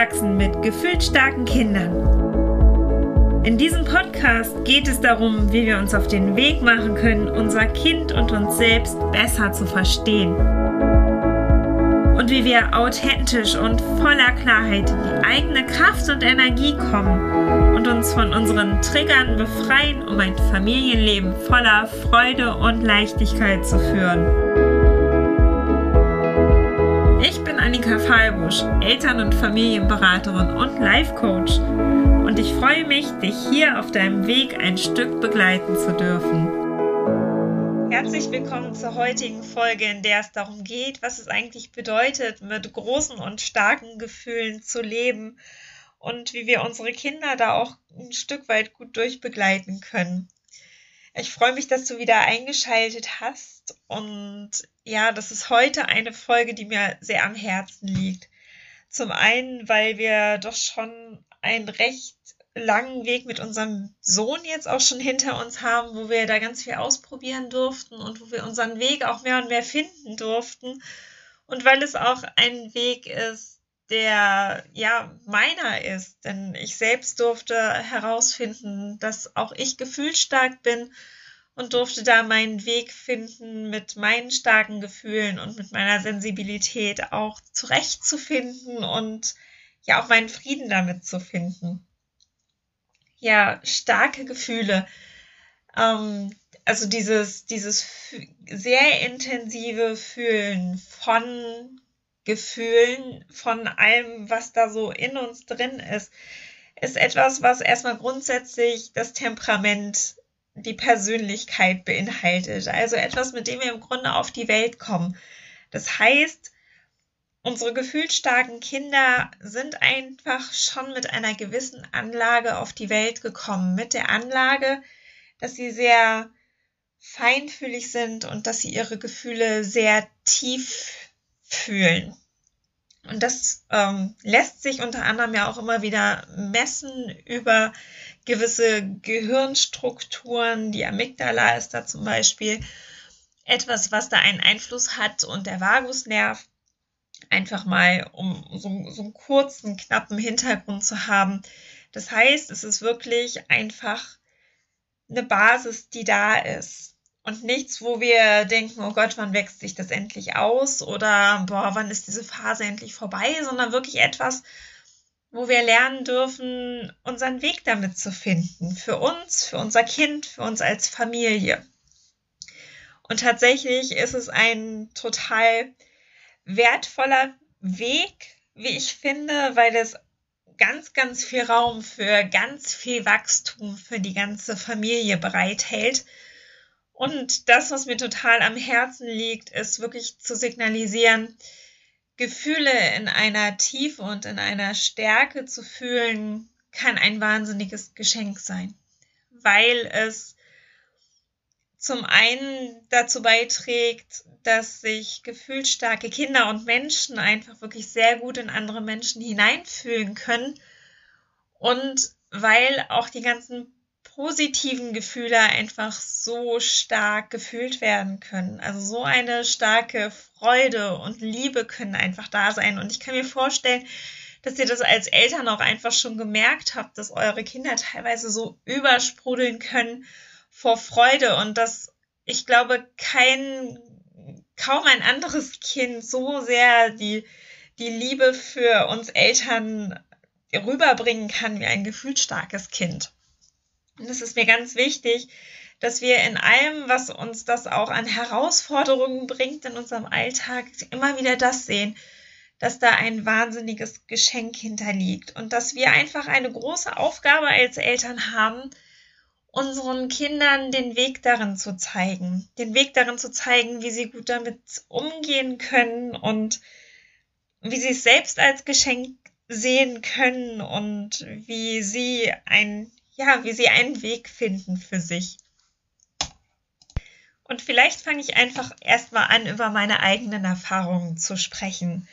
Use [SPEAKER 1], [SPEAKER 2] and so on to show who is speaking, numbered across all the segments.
[SPEAKER 1] Aufwachsen mit gefühlsstarken Kindern. In diesem Podcast geht es darum, wie wir uns auf den Weg machen können, unser Kind und uns selbst besser zu verstehen. Und wie wir authentisch und voller Klarheit in die eigene Kraft und Energie kommen und uns von unseren Triggern befreien, um ein Familienleben voller Freude und Leichtigkeit zu führen. Annika Fallbusch, Eltern- und Familienberaterin und Life Coach. Und ich freue mich, dich hier auf deinem Weg ein Stück begleiten zu dürfen. Herzlich willkommen zur heutigen Folge, in der es darum geht, was es eigentlich bedeutet, mit großen und starken Gefühlen zu leben und wie wir unsere Kinder da auch ein Stück weit gut durchbegleiten können. Ich freue mich, dass du wieder eingeschaltet hast und ja, das ist heute eine Folge, die mir sehr am Herzen liegt. Zum einen, weil wir doch schon einen recht langen Weg mit unserem Sohn jetzt auch schon hinter uns haben, wo wir da ganz viel ausprobieren durften und wo wir unseren Weg auch mehr und mehr finden durften. Und weil es auch ein Weg ist, der ja meiner ist, denn ich selbst durfte herausfinden, dass auch ich gefühlsstark bin und durfte da meinen Weg finden, mit meinen starken Gefühlen und mit meiner Sensibilität auch zurechtzufinden und ja auch meinen Frieden damit zu finden. Ja, starke Gefühle. Ähm, also dieses, dieses sehr intensive Fühlen von Gefühlen, von allem, was da so in uns drin ist, ist etwas, was erstmal grundsätzlich das Temperament die Persönlichkeit beinhaltet. Also etwas, mit dem wir im Grunde auf die Welt kommen. Das heißt, unsere gefühlsstarken Kinder sind einfach schon mit einer gewissen Anlage auf die Welt gekommen. Mit der Anlage, dass sie sehr feinfühlig sind und dass sie ihre Gefühle sehr tief fühlen. Und das ähm, lässt sich unter anderem ja auch immer wieder messen über gewisse Gehirnstrukturen. Die Amygdala ist da zum Beispiel etwas, was da einen Einfluss hat und der Vagusnerv. Einfach mal, um so, so einen kurzen, knappen Hintergrund zu haben. Das heißt, es ist wirklich einfach eine Basis, die da ist. Und nichts, wo wir denken, oh Gott, wann wächst sich das endlich aus? Oder boah, wann ist diese Phase endlich vorbei? Sondern wirklich etwas, wo wir lernen dürfen, unseren Weg damit zu finden. Für uns, für unser Kind, für uns als Familie. Und tatsächlich ist es ein total wertvoller Weg, wie ich finde, weil es ganz, ganz viel Raum für ganz viel Wachstum für die ganze Familie bereithält. Und das, was mir total am Herzen liegt, ist wirklich zu signalisieren, Gefühle in einer Tiefe und in einer Stärke zu fühlen, kann ein wahnsinniges Geschenk sein, weil es zum einen dazu beiträgt, dass sich gefühlsstarke Kinder und Menschen einfach wirklich sehr gut in andere Menschen hineinfühlen können. Und weil auch die ganzen positiven Gefühle einfach so stark gefühlt werden können. Also so eine starke Freude und Liebe können einfach da sein. Und ich kann mir vorstellen, dass ihr das als Eltern auch einfach schon gemerkt habt, dass eure Kinder teilweise so übersprudeln können vor Freude und dass ich glaube, kein, kaum ein anderes Kind so sehr die, die Liebe für uns Eltern rüberbringen kann wie ein gefühlsstarkes Kind. Und es ist mir ganz wichtig, dass wir in allem, was uns das auch an Herausforderungen bringt in unserem Alltag, immer wieder das sehen, dass da ein wahnsinniges Geschenk hinterliegt und dass wir einfach eine große Aufgabe als Eltern haben, unseren Kindern den Weg darin zu zeigen, den Weg darin zu zeigen, wie sie gut damit umgehen können und wie sie es selbst als Geschenk sehen können und wie sie ein ja, wie sie einen Weg finden für sich. Und vielleicht fange ich einfach erstmal an, über meine eigenen Erfahrungen zu sprechen.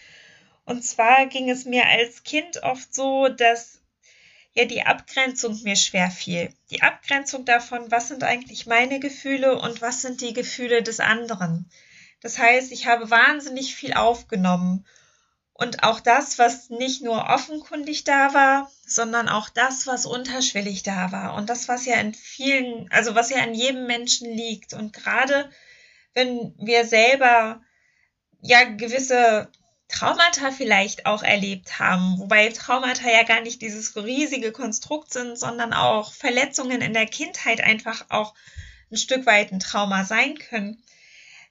[SPEAKER 1] Und zwar ging es mir als Kind oft so, dass ja die Abgrenzung mir schwer fiel. Die Abgrenzung davon, was sind eigentlich meine Gefühle und was sind die Gefühle des anderen. Das heißt, ich habe wahnsinnig viel aufgenommen Und auch das, was nicht nur offenkundig da war, sondern auch das, was unterschwellig da war. Und das, was ja in vielen, also was ja in jedem Menschen liegt. Und gerade wenn wir selber ja gewisse Traumata vielleicht auch erlebt haben, wobei Traumata ja gar nicht dieses riesige Konstrukt sind, sondern auch Verletzungen in der Kindheit einfach auch ein Stück weit ein Trauma sein können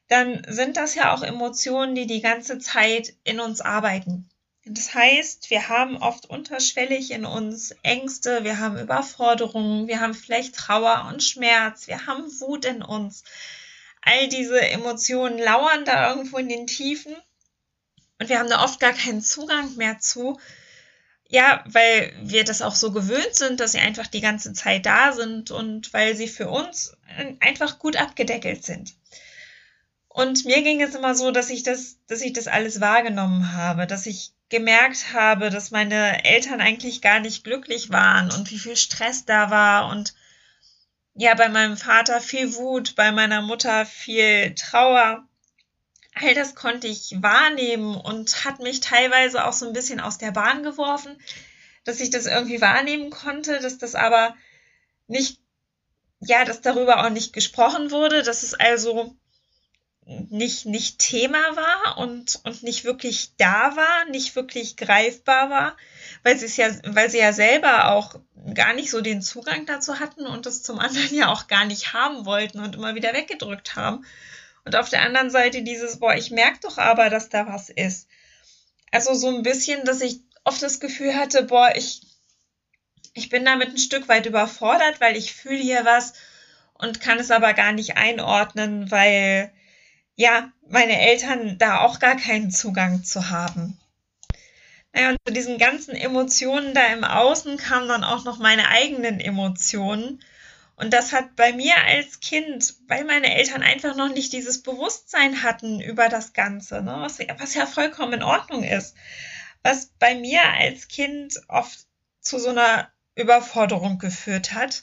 [SPEAKER 1] dann sind das ja auch Emotionen, die die ganze Zeit in uns arbeiten. Das heißt, wir haben oft unterschwellig in uns Ängste, wir haben Überforderungen, wir haben vielleicht Trauer und Schmerz, wir haben Wut in uns. All diese Emotionen lauern da irgendwo in den Tiefen und wir haben da oft gar keinen Zugang mehr zu. Ja, weil wir das auch so gewöhnt sind, dass sie einfach die ganze Zeit da sind und weil sie für uns einfach gut abgedeckelt sind. Und mir ging es immer so, dass ich das, dass ich das alles wahrgenommen habe, dass ich gemerkt habe, dass meine Eltern eigentlich gar nicht glücklich waren und wie viel Stress da war und ja, bei meinem Vater viel Wut, bei meiner Mutter viel Trauer. All das konnte ich wahrnehmen und hat mich teilweise auch so ein bisschen aus der Bahn geworfen, dass ich das irgendwie wahrnehmen konnte, dass das aber nicht, ja, dass darüber auch nicht gesprochen wurde, dass es also nicht, nicht Thema war und, und nicht wirklich da war, nicht wirklich greifbar war, weil sie es ja, weil sie ja selber auch gar nicht so den Zugang dazu hatten und das zum anderen ja auch gar nicht haben wollten und immer wieder weggedrückt haben. Und auf der anderen Seite dieses, boah, ich merke doch aber, dass da was ist. Also so ein bisschen, dass ich oft das Gefühl hatte, boah, ich, ich bin damit ein Stück weit überfordert, weil ich fühle hier was und kann es aber gar nicht einordnen, weil ja, meine Eltern da auch gar keinen Zugang zu haben. Naja, und zu diesen ganzen Emotionen da im Außen kamen dann auch noch meine eigenen Emotionen. Und das hat bei mir als Kind, weil meine Eltern einfach noch nicht dieses Bewusstsein hatten über das Ganze, ne, was, was ja vollkommen in Ordnung ist, was bei mir als Kind oft zu so einer Überforderung geführt hat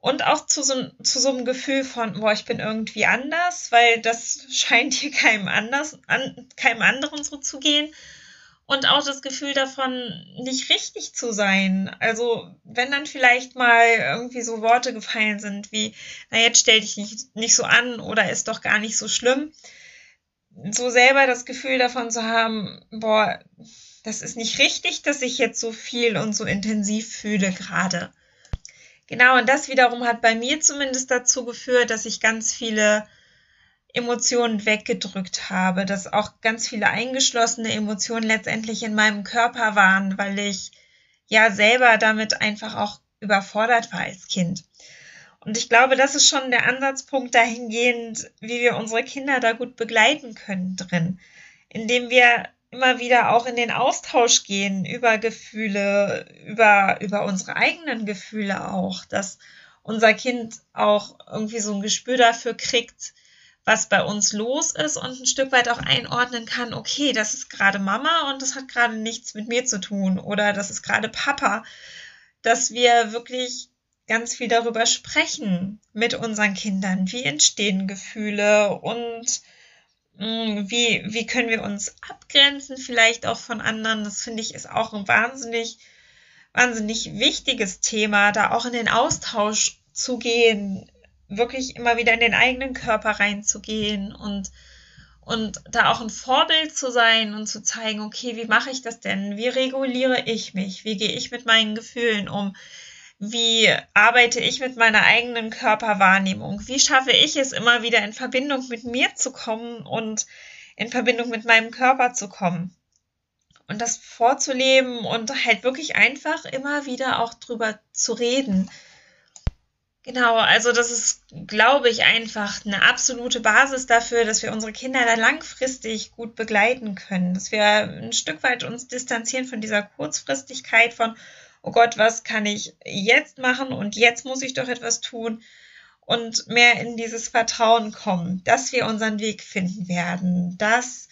[SPEAKER 1] und auch zu so, zu so einem Gefühl von, boah, ich bin irgendwie anders, weil das scheint hier keinem anders, an, keinem anderen so zu gehen. Und auch das Gefühl davon, nicht richtig zu sein. Also, wenn dann vielleicht mal irgendwie so Worte gefallen sind wie, na, jetzt stell dich nicht, nicht so an oder ist doch gar nicht so schlimm. So selber das Gefühl davon zu haben, boah, das ist nicht richtig, dass ich jetzt so viel und so intensiv fühle gerade. Genau, und das wiederum hat bei mir zumindest dazu geführt, dass ich ganz viele Emotionen weggedrückt habe, dass auch ganz viele eingeschlossene Emotionen letztendlich in meinem Körper waren, weil ich ja selber damit einfach auch überfordert war als Kind. Und ich glaube, das ist schon der Ansatzpunkt dahingehend, wie wir unsere Kinder da gut begleiten können drin, indem wir immer wieder auch in den Austausch gehen über Gefühle, über, über unsere eigenen Gefühle auch, dass unser Kind auch irgendwie so ein Gespür dafür kriegt, was bei uns los ist und ein Stück weit auch einordnen kann, okay, das ist gerade Mama und das hat gerade nichts mit mir zu tun oder das ist gerade Papa, dass wir wirklich ganz viel darüber sprechen mit unseren Kindern, wie entstehen Gefühle und wie, wie können wir uns abgrenzen, vielleicht auch von anderen? Das finde ich ist auch ein wahnsinnig, wahnsinnig wichtiges Thema, da auch in den Austausch zu gehen, wirklich immer wieder in den eigenen Körper reinzugehen und, und da auch ein Vorbild zu sein und zu zeigen, okay, wie mache ich das denn? Wie reguliere ich mich? Wie gehe ich mit meinen Gefühlen um? Wie arbeite ich mit meiner eigenen Körperwahrnehmung? Wie schaffe ich es immer wieder in Verbindung mit mir zu kommen und in Verbindung mit meinem Körper zu kommen? Und das vorzuleben und halt wirklich einfach immer wieder auch drüber zu reden. Genau, also das ist, glaube ich, einfach eine absolute Basis dafür, dass wir unsere Kinder da langfristig gut begleiten können, dass wir ein Stück weit uns distanzieren von dieser Kurzfristigkeit von, oh Gott, was kann ich jetzt machen und jetzt muss ich doch etwas tun und mehr in dieses Vertrauen kommen, dass wir unseren Weg finden werden, dass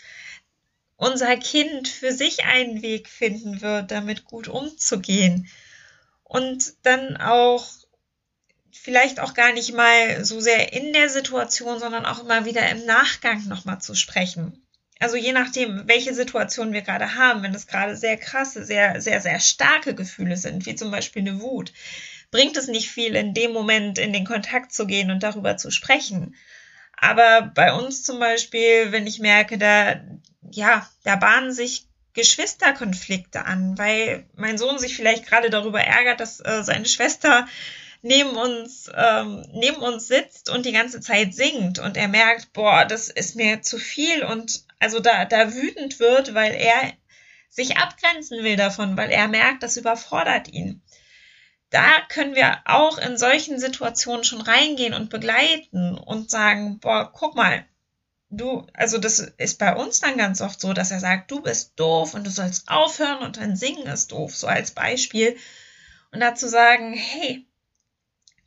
[SPEAKER 1] unser Kind für sich einen Weg finden wird, damit gut umzugehen und dann auch vielleicht auch gar nicht mal so sehr in der Situation, sondern auch immer wieder im Nachgang nochmal zu sprechen. Also je nachdem, welche Situation wir gerade haben, wenn es gerade sehr krasse, sehr, sehr, sehr starke Gefühle sind, wie zum Beispiel eine Wut, bringt es nicht viel, in dem Moment in den Kontakt zu gehen und darüber zu sprechen. Aber bei uns zum Beispiel, wenn ich merke, da, ja, da bahnen sich Geschwisterkonflikte an, weil mein Sohn sich vielleicht gerade darüber ärgert, dass äh, seine Schwester neben uns, ähm, neben uns sitzt und die ganze Zeit singt und er merkt, boah, das ist mir zu viel und also da, da wütend wird, weil er sich abgrenzen will davon, weil er merkt, das überfordert ihn. Da können wir auch in solchen Situationen schon reingehen und begleiten und sagen, boah, guck mal, du, also das ist bei uns dann ganz oft so, dass er sagt, du bist doof und du sollst aufhören und dein Singen ist doof, so als Beispiel. Und dazu sagen, hey,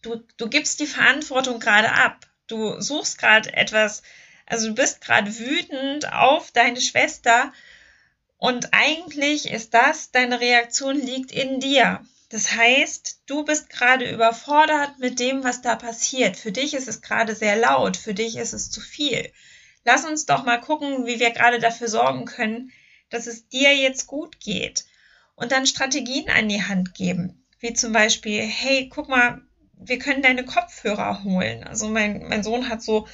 [SPEAKER 1] du, du gibst die Verantwortung gerade ab. Du suchst gerade etwas, also du bist gerade wütend auf deine Schwester und eigentlich ist das, deine Reaktion liegt in dir. Das heißt, du bist gerade überfordert mit dem, was da passiert. Für dich ist es gerade sehr laut, für dich ist es zu viel. Lass uns doch mal gucken, wie wir gerade dafür sorgen können, dass es dir jetzt gut geht. Und dann Strategien an die Hand geben. Wie zum Beispiel, hey, guck mal, wir können deine Kopfhörer holen. Also mein, mein Sohn hat so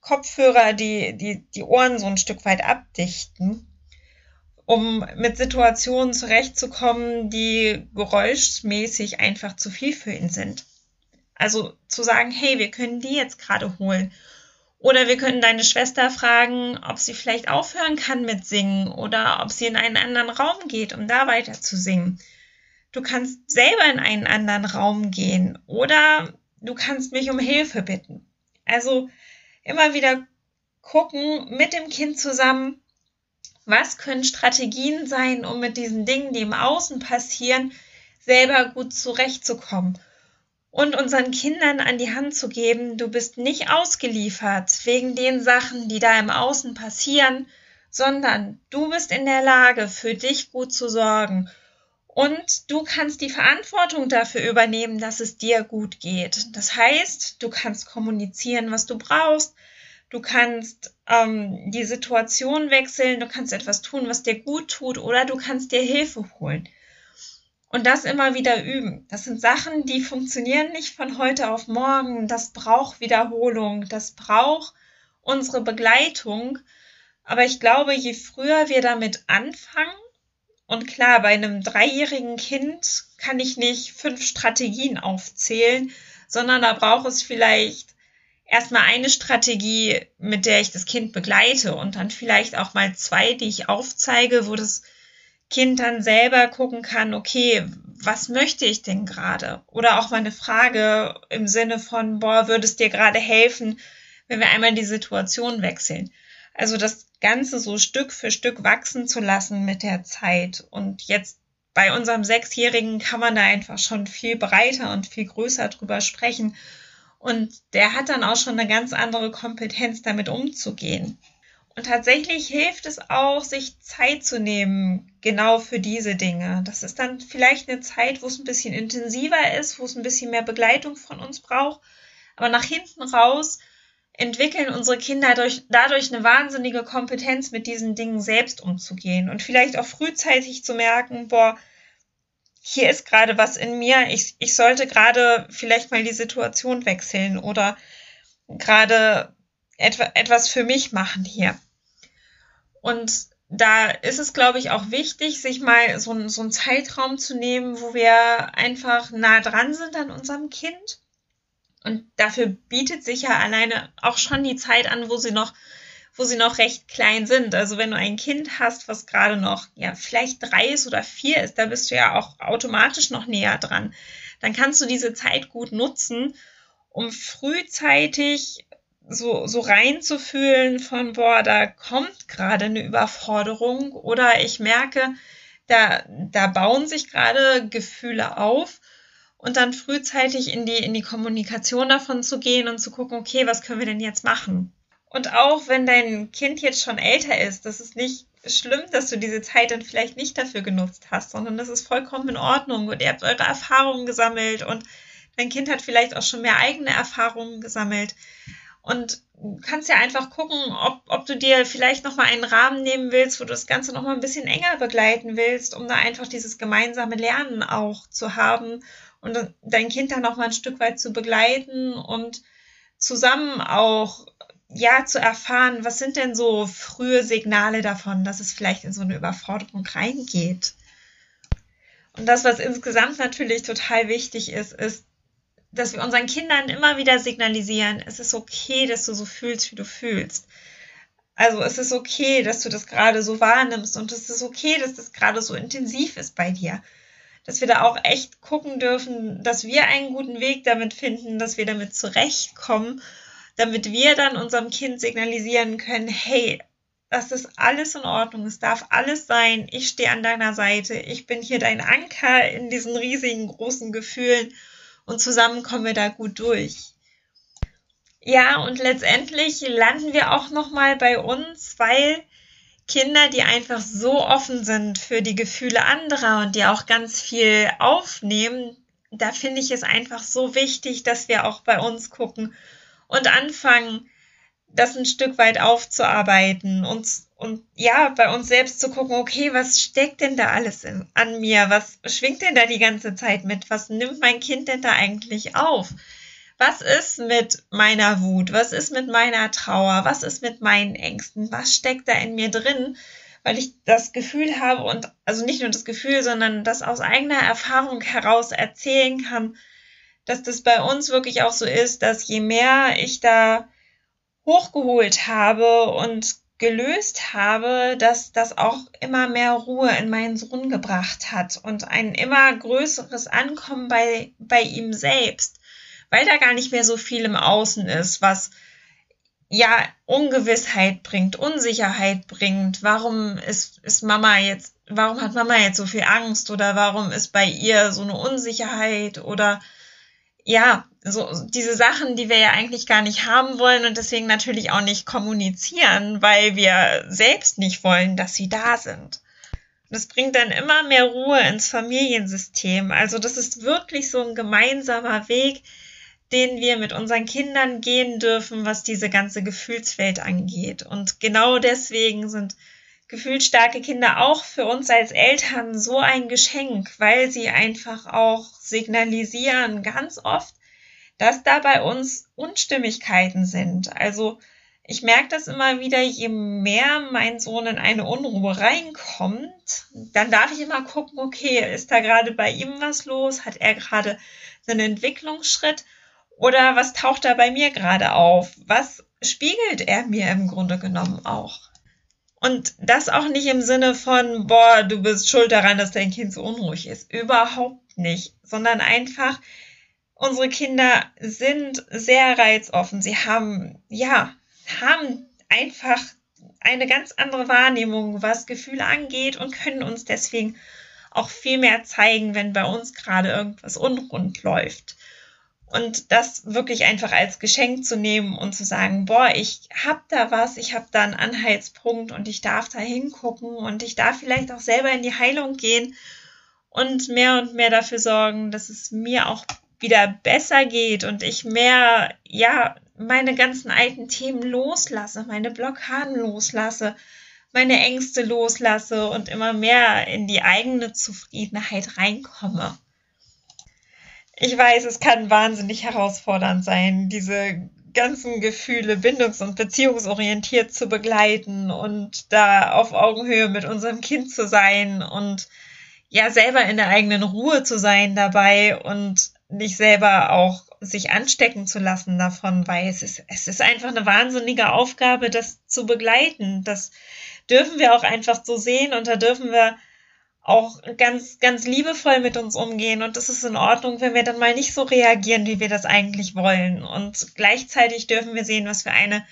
[SPEAKER 1] Kopfhörer, die, die die Ohren so ein Stück weit abdichten, um mit Situationen zurechtzukommen, die geräuschmäßig einfach zu viel für ihn sind. Also zu sagen, hey, wir können die jetzt gerade holen. Oder wir können deine Schwester fragen, ob sie vielleicht aufhören kann mit Singen oder ob sie in einen anderen Raum geht, um da weiter zu singen. Du kannst selber in einen anderen Raum gehen oder du kannst mich um Hilfe bitten. Also immer wieder gucken mit dem Kind zusammen, was können Strategien sein, um mit diesen Dingen, die im Außen passieren, selber gut zurechtzukommen. Und unseren Kindern an die Hand zu geben, du bist nicht ausgeliefert wegen den Sachen, die da im Außen passieren, sondern du bist in der Lage, für dich gut zu sorgen und du kannst die Verantwortung dafür übernehmen, dass es dir gut geht. Das heißt, du kannst kommunizieren, was du brauchst. Du kannst ähm, die Situation wechseln. Du kannst etwas tun, was dir gut tut. Oder du kannst dir Hilfe holen. Und das immer wieder üben. Das sind Sachen, die funktionieren nicht von heute auf morgen. Das braucht Wiederholung. Das braucht unsere Begleitung. Aber ich glaube, je früher wir damit anfangen, und klar, bei einem dreijährigen Kind kann ich nicht fünf Strategien aufzählen, sondern da braucht es vielleicht erstmal eine Strategie, mit der ich das Kind begleite und dann vielleicht auch mal zwei, die ich aufzeige, wo das Kind dann selber gucken kann, okay, was möchte ich denn gerade? Oder auch mal eine Frage im Sinne von, boah, würde es dir gerade helfen, wenn wir einmal die Situation wechseln? Also das Ganze so Stück für Stück wachsen zu lassen mit der Zeit. Und jetzt bei unserem Sechsjährigen kann man da einfach schon viel breiter und viel größer drüber sprechen. Und der hat dann auch schon eine ganz andere Kompetenz, damit umzugehen. Und tatsächlich hilft es auch, sich Zeit zu nehmen, genau für diese Dinge. Das ist dann vielleicht eine Zeit, wo es ein bisschen intensiver ist, wo es ein bisschen mehr Begleitung von uns braucht. Aber nach hinten raus entwickeln unsere Kinder durch, dadurch eine wahnsinnige Kompetenz, mit diesen Dingen selbst umzugehen und vielleicht auch frühzeitig zu merken, boah, hier ist gerade was in mir, ich, ich sollte gerade vielleicht mal die Situation wechseln oder gerade etwa, etwas für mich machen hier. Und da ist es, glaube ich, auch wichtig, sich mal so, so einen Zeitraum zu nehmen, wo wir einfach nah dran sind an unserem Kind und dafür bietet sich ja alleine auch schon die Zeit an, wo sie noch, wo sie noch recht klein sind. Also wenn du ein Kind hast, was gerade noch, ja, vielleicht drei ist oder vier ist, da bist du ja auch automatisch noch näher dran. Dann kannst du diese Zeit gut nutzen, um frühzeitig so, so reinzufühlen von, boah, da kommt gerade eine Überforderung oder ich merke, da, da bauen sich gerade Gefühle auf und dann frühzeitig in die, in die Kommunikation davon zu gehen und zu gucken, okay, was können wir denn jetzt machen? Und auch wenn dein Kind jetzt schon älter ist, das ist nicht schlimm, dass du diese Zeit dann vielleicht nicht dafür genutzt hast, sondern das ist vollkommen in Ordnung und ihr habt eure Erfahrungen gesammelt und dein Kind hat vielleicht auch schon mehr eigene Erfahrungen gesammelt. Und kannst ja einfach gucken, ob, ob du dir vielleicht nochmal einen Rahmen nehmen willst, wo du das Ganze nochmal ein bisschen enger begleiten willst, um da einfach dieses gemeinsame Lernen auch zu haben und dein Kind dann nochmal ein Stück weit zu begleiten und zusammen auch ja zu erfahren, was sind denn so frühe Signale davon, dass es vielleicht in so eine Überforderung reingeht. Und das, was insgesamt natürlich total wichtig ist, ist, dass wir unseren Kindern immer wieder signalisieren, es ist okay, dass du so fühlst, wie du fühlst. Also es ist okay, dass du das gerade so wahrnimmst und es ist okay, dass das gerade so intensiv ist bei dir. Dass wir da auch echt gucken dürfen, dass wir einen guten Weg damit finden, dass wir damit zurechtkommen, damit wir dann unserem Kind signalisieren können, hey, das ist alles in Ordnung, es darf alles sein, ich stehe an deiner Seite, ich bin hier dein Anker in diesen riesigen, großen Gefühlen und zusammen kommen wir da gut durch. Ja, und letztendlich landen wir auch nochmal bei uns, weil Kinder, die einfach so offen sind für die Gefühle anderer und die auch ganz viel aufnehmen, da finde ich es einfach so wichtig, dass wir auch bei uns gucken und anfangen, das ein Stück weit aufzuarbeiten und, und ja, bei uns selbst zu gucken, okay, was steckt denn da alles in, an mir? Was schwingt denn da die ganze Zeit mit? Was nimmt mein Kind denn da eigentlich auf? Was ist mit meiner Wut? Was ist mit meiner Trauer? Was ist mit meinen Ängsten? Was steckt da in mir drin? Weil ich das Gefühl habe und also nicht nur das Gefühl, sondern das aus eigener Erfahrung heraus erzählen kann, dass das bei uns wirklich auch so ist, dass je mehr ich da hochgeholt habe und gelöst habe, dass das auch immer mehr Ruhe in meinen Sohn gebracht hat und ein immer größeres Ankommen bei, bei ihm selbst, weil da gar nicht mehr so viel im Außen ist, was ja Ungewissheit bringt, Unsicherheit bringt. Warum ist, ist Mama jetzt, warum hat Mama jetzt so viel Angst oder warum ist bei ihr so eine Unsicherheit oder ja, so diese Sachen, die wir ja eigentlich gar nicht haben wollen und deswegen natürlich auch nicht kommunizieren, weil wir selbst nicht wollen, dass sie da sind. Das bringt dann immer mehr Ruhe ins Familiensystem. Also das ist wirklich so ein gemeinsamer Weg, den wir mit unseren Kindern gehen dürfen, was diese ganze Gefühlswelt angeht. Und genau deswegen sind gefühlsstarke Kinder auch für uns als Eltern so ein Geschenk, weil sie einfach auch signalisieren ganz oft, dass da bei uns Unstimmigkeiten sind. Also ich merke das immer wieder, je mehr mein Sohn in eine Unruhe reinkommt, dann darf ich immer gucken, okay, ist da gerade bei ihm was los? Hat er gerade einen Entwicklungsschritt? Oder was taucht da bei mir gerade auf? Was spiegelt er mir im Grunde genommen auch? Und das auch nicht im Sinne von, boah, du bist schuld daran, dass dein Kind so unruhig ist. Überhaupt nicht. Sondern einfach, unsere Kinder sind sehr reizoffen. Sie haben, ja, haben einfach eine ganz andere Wahrnehmung, was Gefühle angeht und können uns deswegen auch viel mehr zeigen, wenn bei uns gerade irgendwas unrund läuft. Und das wirklich einfach als Geschenk zu nehmen und zu sagen, boah, ich hab da was, ich hab da einen Anhaltspunkt und ich darf da hingucken und ich darf vielleicht auch selber in die Heilung gehen und mehr und mehr dafür sorgen, dass es mir auch wieder besser geht und ich mehr, ja, meine ganzen alten Themen loslasse, meine Blockaden loslasse, meine Ängste loslasse und immer mehr in die eigene Zufriedenheit reinkomme ich weiß, es kann wahnsinnig herausfordernd sein, diese ganzen Gefühle bindungs- und beziehungsorientiert zu begleiten und da auf Augenhöhe mit unserem Kind zu sein und ja selber in der eigenen Ruhe zu sein dabei und nicht selber auch sich anstecken zu lassen davon, weil es ist, es ist einfach eine wahnsinnige Aufgabe, das zu begleiten. Das dürfen wir auch einfach so sehen und da dürfen wir auch ganz, ganz liebevoll mit uns umgehen. Und das ist in Ordnung, wenn wir dann mal nicht so reagieren, wie wir das eigentlich wollen. Und gleichzeitig dürfen wir sehen, was für eine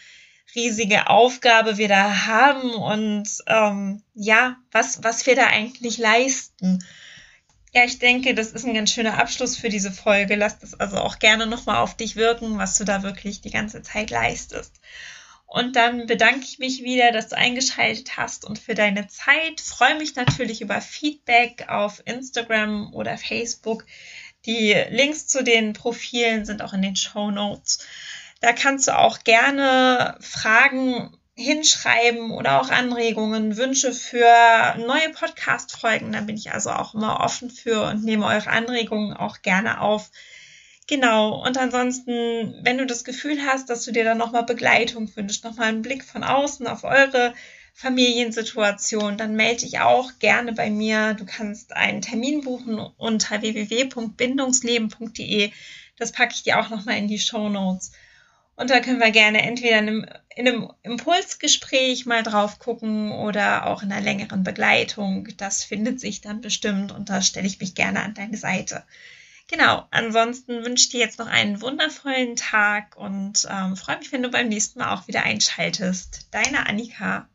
[SPEAKER 1] riesige Aufgabe wir da haben und ähm, ja, was, was wir da eigentlich leisten. Ja, ich denke, das ist ein ganz schöner Abschluss für diese Folge. Lass das also auch gerne nochmal auf dich wirken, was du da wirklich die ganze Zeit leistest. Und dann bedanke ich mich wieder, dass du eingeschaltet hast und für deine Zeit. Freue mich natürlich über Feedback auf Instagram oder Facebook. Die Links zu den Profilen sind auch in den Show Notes. Da kannst du auch gerne Fragen hinschreiben oder auch Anregungen, Wünsche für neue Podcast-Folgen. Da bin ich also auch immer offen für und nehme eure Anregungen auch gerne auf. Genau. Und ansonsten, wenn du das Gefühl hast, dass du dir dann nochmal Begleitung wünschst, nochmal einen Blick von außen auf eure Familiensituation, dann melde dich auch gerne bei mir. Du kannst einen Termin buchen unter www.bindungsleben.de. Das packe ich dir auch nochmal in die Show Notes. Und da können wir gerne entweder in einem, in einem Impulsgespräch mal drauf gucken oder auch in einer längeren Begleitung. Das findet sich dann bestimmt und da stelle ich mich gerne an deine Seite. Genau, ansonsten wünsche ich dir jetzt noch einen wundervollen Tag und ähm, freue mich, wenn du beim nächsten Mal auch wieder einschaltest. Deine Annika.